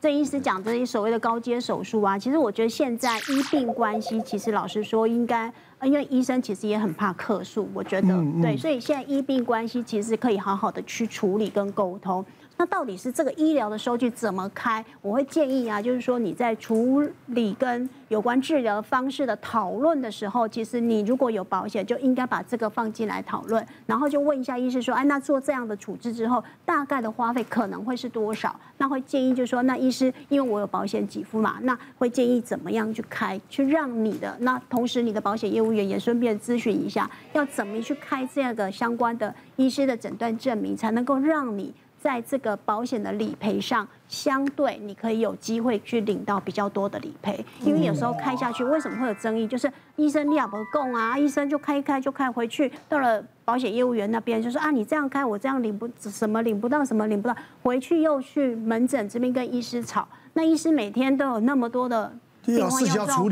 郑医师讲这些所谓的高阶手术啊，其实我觉得现在医病关系，其实老实说应该，因为医生其实也很怕客诉，我觉得对，所以现在医病关系其实可以好好的去处理跟沟通。那到底是这个医疗的收据怎么开？我会建议啊，就是说你在处理跟有关治疗方式的讨论的时候，其实你如果有保险，就应该把这个放进来讨论，然后就问一下医师说，哎，那做这样的处置之后，大概的花费可能会是多少？那会建议就是说，那医师因为我有保险给付嘛，那会建议怎么样去开，去让你的那同时你的保险业务员也顺便咨询一下，要怎么去开这个相关的医师的诊断证明，才能够让你。在这个保险的理赔上，相对你可以有机会去领到比较多的理赔，因为有时候开下去为什么会有争议？就是医生量不够啊，医生就开一开就开回去，到了保险业务员那边就说啊，你这样开我这样领不什么领不到什么领不到，回去又去门诊这边跟医师吵，那医师每天都有那么多的病患要照顾。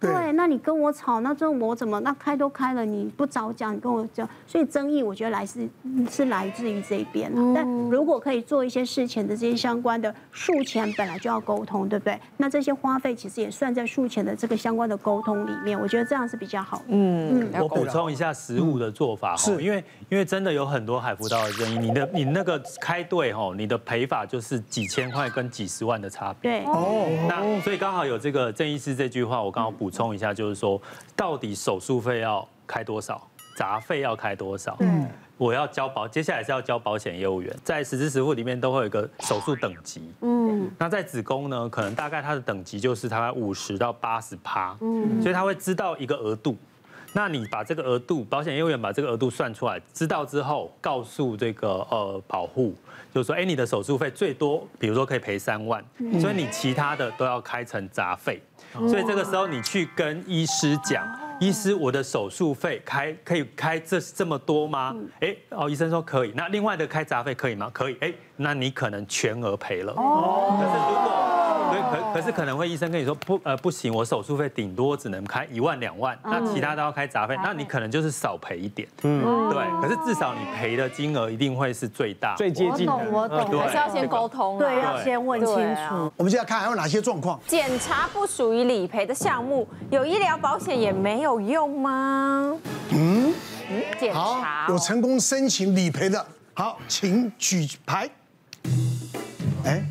对，那你跟我吵，那这我怎么那开都开了，你不早讲，你跟我讲，所以争议我觉得来自是来自于这边、啊、但如果可以做一些事前的这些相关的术前本来就要沟通，对不对？那这些花费其实也算在术前的这个相关的沟通里面，我觉得这样是比较好。嗯嗯，我补充一下实物的做法哈，因为因为真的有很多海辅道的争议，你的你那个开队哈，你的赔法就是几千块跟几十万的差别。对哦，那所以刚好有这个郑医师这句话，我刚好补。补充一下，就是说，到底手术费要开多少，杂费要开多少？嗯，我要交保，接下来是要交保险业务员，在实支实付里面都会有一个手术等级。嗯，那在子宫呢，可能大概它的等级就是大概五十到八十趴。嗯，所以他会知道一个额度。那你把这个额度，保险业务员把这个额度算出来，知道之后，告诉这个呃保护，就是说，哎，你的手术费最多，比如说可以赔三万，所以你其他的都要开成杂费。所以这个时候你去跟医师讲，医师，我的手术费开可以开这这么多吗？哎，哦，医生说可以。那另外的开杂费可以吗？可以。哎，那你可能全额赔了。哦。可是如果可可是可能会医生跟你说不呃不行，我手术费顶多只能开一万两万，那其他都要开杂费，那你可能就是少赔一点。嗯。对。可是至少你赔的金额一定会是最大。最接近的。我懂，我懂。还是要先沟通。对，要先问清楚。我们现在看还有哪些状况？检查不属于理赔的项目，有医疗保险也没有用吗？嗯。检查。有成功申请理赔的，好，请举牌。哎。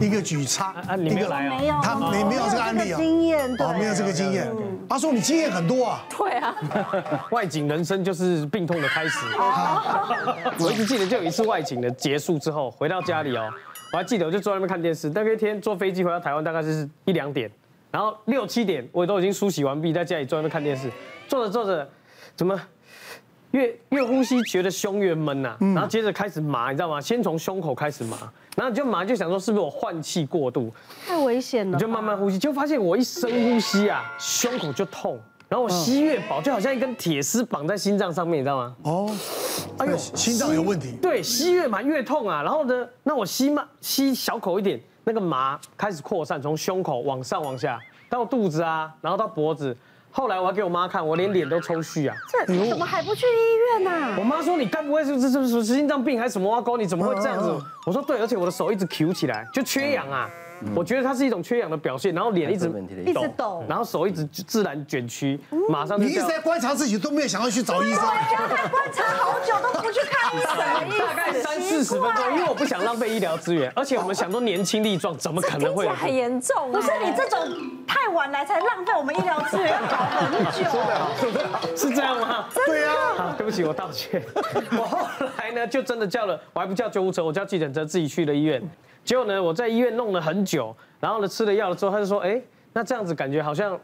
一个举叉，你没有来啊？他没没有这个案例啊？经验哦，没有这个经验。他说你经验很多啊。对啊。外景人生就是病痛的开始。我一直记得，就有一次外景的结束之后，回到家里哦，我还记得，我就坐在那边看电视。那一天坐飞机回到台湾，大概是一两点，然后六七点，我都已经梳洗完毕，在家里坐在那边看电视，坐着坐着，怎么？越越呼吸觉得胸越闷呐，然后接着开始麻，你知道吗？先从胸口开始麻，然后你就麻就想说是不是我换气过度？太危险了！你就慢慢呼吸，就发现我一深呼吸啊，胸口就痛，然后我吸越饱，就好像一根铁丝绑在心脏上面，你知道吗？哦，哎呦，心脏有问题。对，吸越麻越痛啊，然后呢，那我吸慢吸小口一点，那个麻开始扩散，从胸口往上往下到肚子啊，然后到脖子。后来我还给我妈看，我连脸都抽搐啊！这怎么还不去医院呢？我妈说：“你该不会是是是是心脏病还是什么挖沟？你怎么会这样子？”我说：“对，而且我的手一直 Q 起来，就缺氧啊。”我觉得它是一种缺氧的表现，然后脸一直一直抖，然后手一直自然卷曲，马上就。你一直在观察自己，都没有想要去找医生。对呀，观察好久都不去看医生。大概三四十分钟，因为我不想浪费医疗资源，而且我们想说年轻力壮，怎么可能会？很严重。不是你这种太晚来才浪费我们医疗资源，要搞很久。是这样吗？对呀。好，对不起，我道歉。我后来呢，就真的叫了，我还不叫救护车，我叫计程车，自己去了医院。结果呢，我在医院弄了很久，然后呢，吃了药了之后，他就说，哎，那这样子感觉好像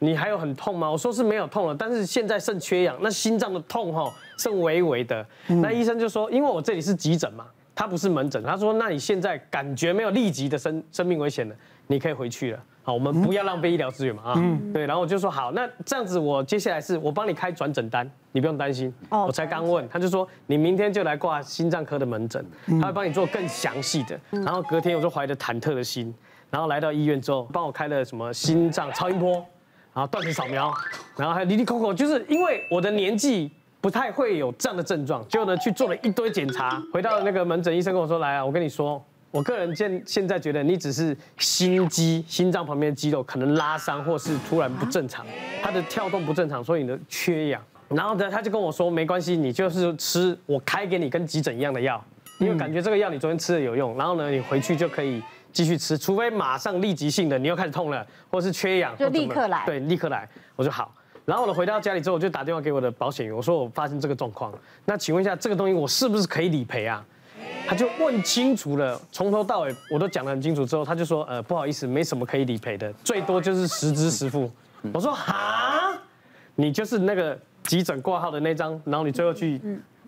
你还有很痛吗？我说是没有痛了，但是现在肾缺氧，那心脏的痛哈，剩微微的。那医生就说，因为我这里是急诊嘛，他不是门诊，他说，那你现在感觉没有立即的生生命危险了，你可以回去了。好，我们不要浪费医疗资源嘛啊，嗯，对，然后我就说好，那这样子我接下来是我帮你开转诊单，你不用担心。我才刚问，他就说你明天就来挂心脏科的门诊，他会帮你做更详细的。然后隔天我就怀着忐忑的心，然后来到医院之后，帮我开了什么心脏超音波，然后断层扫描，然后还有哩哩抠抠，就是因为我的年纪不太会有这样的症状，结果呢去做了一堆检查，回到那个门诊，医生跟我说来啊，我跟你说。我个人现现在觉得你只是心肌、心脏旁边的肌肉可能拉伤，或是突然不正常，它的跳动不正常，所以你的缺氧。然后呢，他就跟我说没关系，你就是吃我开给你跟急诊一样的药，因为感觉这个药你昨天吃的有用，然后呢，你回去就可以继续吃，除非马上立即性的你又开始痛了，或是缺氧，就立刻来。对，立刻来。我说好。然后呢，回到家里之后，我就打电话给我的保险员，我说我发生这个状况，那请问一下这个东西我是不是可以理赔啊？他就问清楚了，从头到尾我都讲得很清楚之后，他就说呃不好意思，没什么可以理赔的，最多就是实支实付。我说哈，你就是那个。急诊挂号的那张，然后你最后去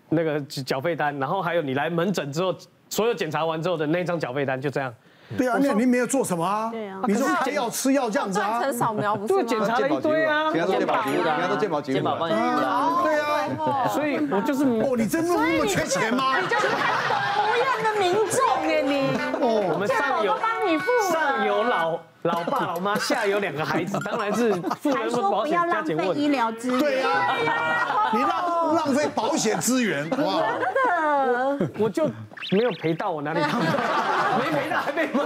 那个缴费单，然后还有你来门诊之后，所有检查完之后的那张缴费单，就这样。对啊，那你没有做什么啊？对啊，你说开药吃药这样子啊？断层扫描不是对，检查了一堆啊，健保局的，人家都健保局的。对啊，所以我就是哦，你真的那么缺钱吗？你就是样的民众哎，你哦，我们上有帮你付，上有老老爸老妈，下有两个孩子，当然是 付了保险加减问。医疗资源，对啊，你浪浪费保险资源，哇，真的，我就没有赔到，我哪里赔？没赔到还被骂。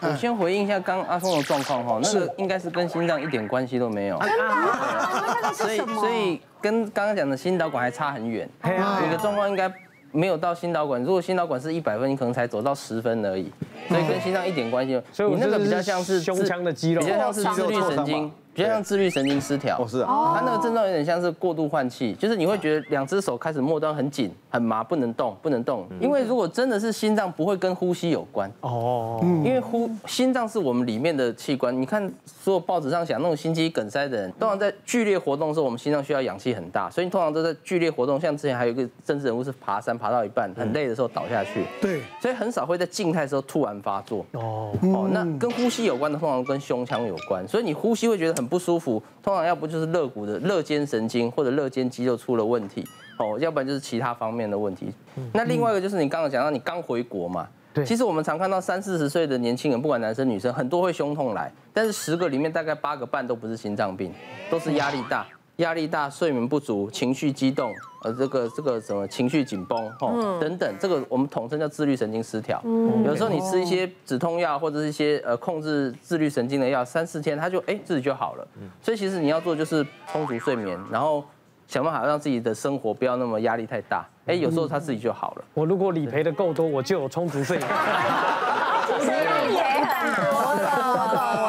我先回应一下刚阿松的状况哈，那个应该是跟心脏一点关系都没有。真的？所以所以跟刚刚讲的心导管还差很远。你的状况应该没有到心导管，如果心导管是一百分，你可能才走到十分而已。所以跟心脏一点关系。所以你那个比较像是胸腔的肌肉，比较像是自律神经。比较像自律神经失调，哦是啊，它那个症状有点像是过度换气，就是你会觉得两只手开始末端很紧、很麻，不能动，不能动。因为如果真的是心脏，不会跟呼吸有关哦，因为呼心脏是我们里面的器官。你看所有报纸上讲那种心肌梗塞的人，通常在剧烈活动的时候，我们心脏需要氧气很大，所以通常都在剧烈活动。像之前还有一个政治人物是爬山爬到一半很累的时候倒下去，对，所以很少会在静态的时候突然发作。哦。哦，那跟呼吸有关的通常跟胸腔有关，所以你呼吸会觉得很不舒服。通常要不就是肋骨的肋间神经或者肋间肌肉出了问题，哦，要不然就是其他方面的问题。那另外一个就是你刚刚讲到你刚回国嘛，对，其实我们常看到三四十岁的年轻人，不管男生女生，很多会胸痛来，但是十个里面大概八个半都不是心脏病，都是压力大。压力大、睡眠不足、情绪激动，呃，这个这个什么情绪紧绷，哦，等等，这个我们统称叫自律神经失调。嗯，有时候你吃一些止痛药或者是一些呃控制自律神经的药，三四天它就哎自己就好了。所以其实你要做就是充足睡眠，然后想办法让自己的生活不要那么压力太大。哎，有时候他自己就好了。我如果理赔的够多，我就有充足睡眠。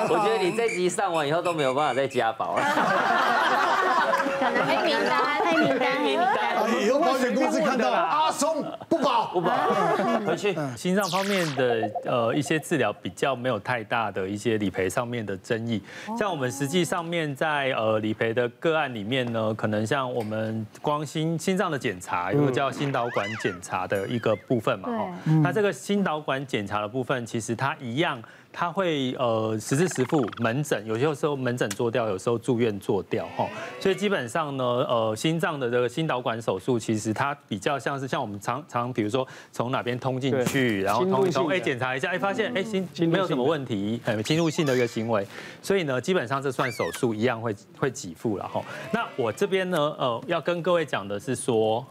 我觉得你这集上完以后都没有办法再加保了。可能黑名单，黑名单，黑名单。以后保险公司看到阿松不保，不保。回去，心脏方面的呃一些治疗比较没有太大的一些理赔上面的争议。像我们实际上面在呃理赔的个案里面呢，可能像我们光心心脏的检查，有个叫心导管检查的一个部分嘛，哦。那这个心导管检查的部分，其实它一样。他会呃实支实付门诊，有些时候门诊做掉，有时候住院做掉哈，所以基本上呢，呃心脏的这个心导管手术，其实它比较像是像我们常常比如说从哪边通进去，然后通一通，哎检查一下，哎发现哎心没有什么问题，很侵入性的一个行为，所以呢基本上这算手术一样会会给付了哈。那我这边呢呃要跟各位讲的是说。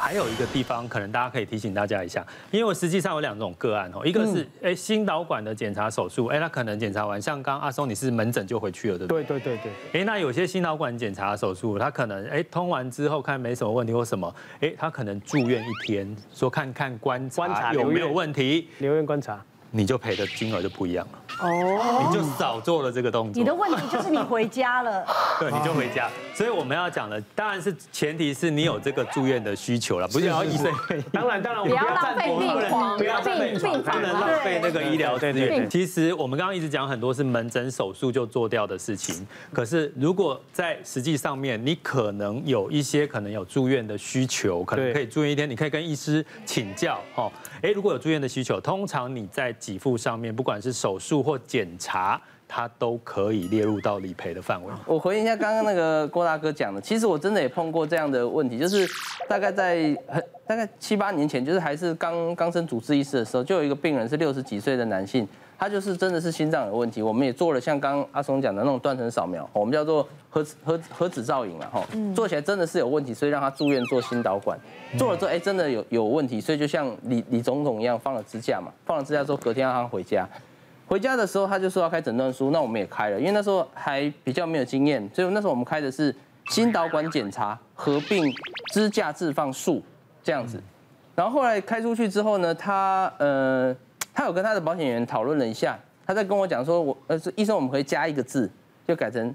还有一个地方，可能大家可以提醒大家一下，因为我实际上有两种个案哦，一个是哎心导管的检查手术，哎他可能检查完，像刚刚阿松你是门诊就回去了，对不对？对对对对。哎那有些心导管检查手术，他可能哎通完之后看没什么问题或什么，哎他可能住院一天，说看看观察有没有问题，留院观察。你就赔的金额就不一样了哦，你就少做了这个动作。你的问题就是你回家了，对，你就回家。所以我们要讲的当然是前提是你有这个住院的需求了，不是要医生。当然当然，不要浪费病房，不要病病房，不能浪费那个医疗资源。其实我们刚刚一直讲很多是门诊手术就做掉的事情，可是如果在实际上面，你可能有一些可能有住院的需求，可能可以住院一天，你可以跟医师请教哦。哎，如果有住院的需求，通常你在给付上面，不管是手术或检查，它都可以列入到理赔的范围。我回应一下刚刚那个郭大哥讲的，其实我真的也碰过这样的问题，就是大概在很大概七八年前，就是还是刚刚升主治医师的时候，就有一个病人是六十几岁的男性，他就是真的是心脏有问题。我们也做了像刚刚阿松讲的那种断层扫描，我们叫做核核核子造影了哈，做起来真的是有问题，所以让他住院做心导管。做了之后，哎，真的有有问题，所以就像李李总统一样放了支架嘛，放了支架之后隔天让他回家。回家的时候他就说要开诊断书，那我们也开了，因为那时候还比较没有经验，所以那时候我们开的是心导管检查合并支架置放术这样子。然后后来开出去之后呢，他呃。他有跟他的保险员讨论了一下，他在跟我讲说，我呃，医生，我们可以加一个字，就改成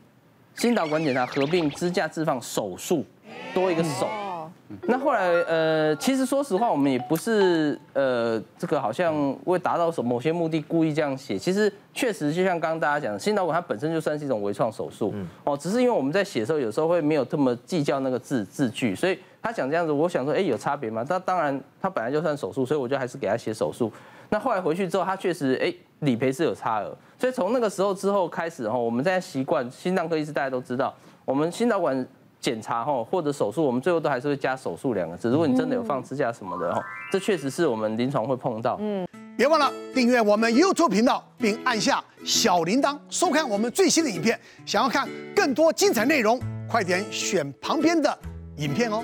心导管检查合并支架置放手术，多一个手。那后来呃，其实说实话，我们也不是呃，这个好像为达到什么某些目的故意这样写。其实确实就像刚刚大家讲的，心导管它本身就算是一种微创手术，哦，只是因为我们在写的时候有时候会没有这么计较那个字字句，所以他讲这样子，我想说，哎，有差别吗？那当然，他本来就算手术，所以我就还是给他写手术。那后来回去之后，他确实哎，理赔是有差额，所以从那个时候之后开始哈，我们在习惯心脏科医师大家都知道，我们心导管检查哈或者手术，我们最后都还是会加手术两个字。如果你真的有放支架什么的哈，这确实是我们临床会碰到。嗯，别忘了订阅我们 YouTube 频道，并按下小铃铛，收看我们最新的影片。想要看更多精彩内容，快点选旁边的影片哦。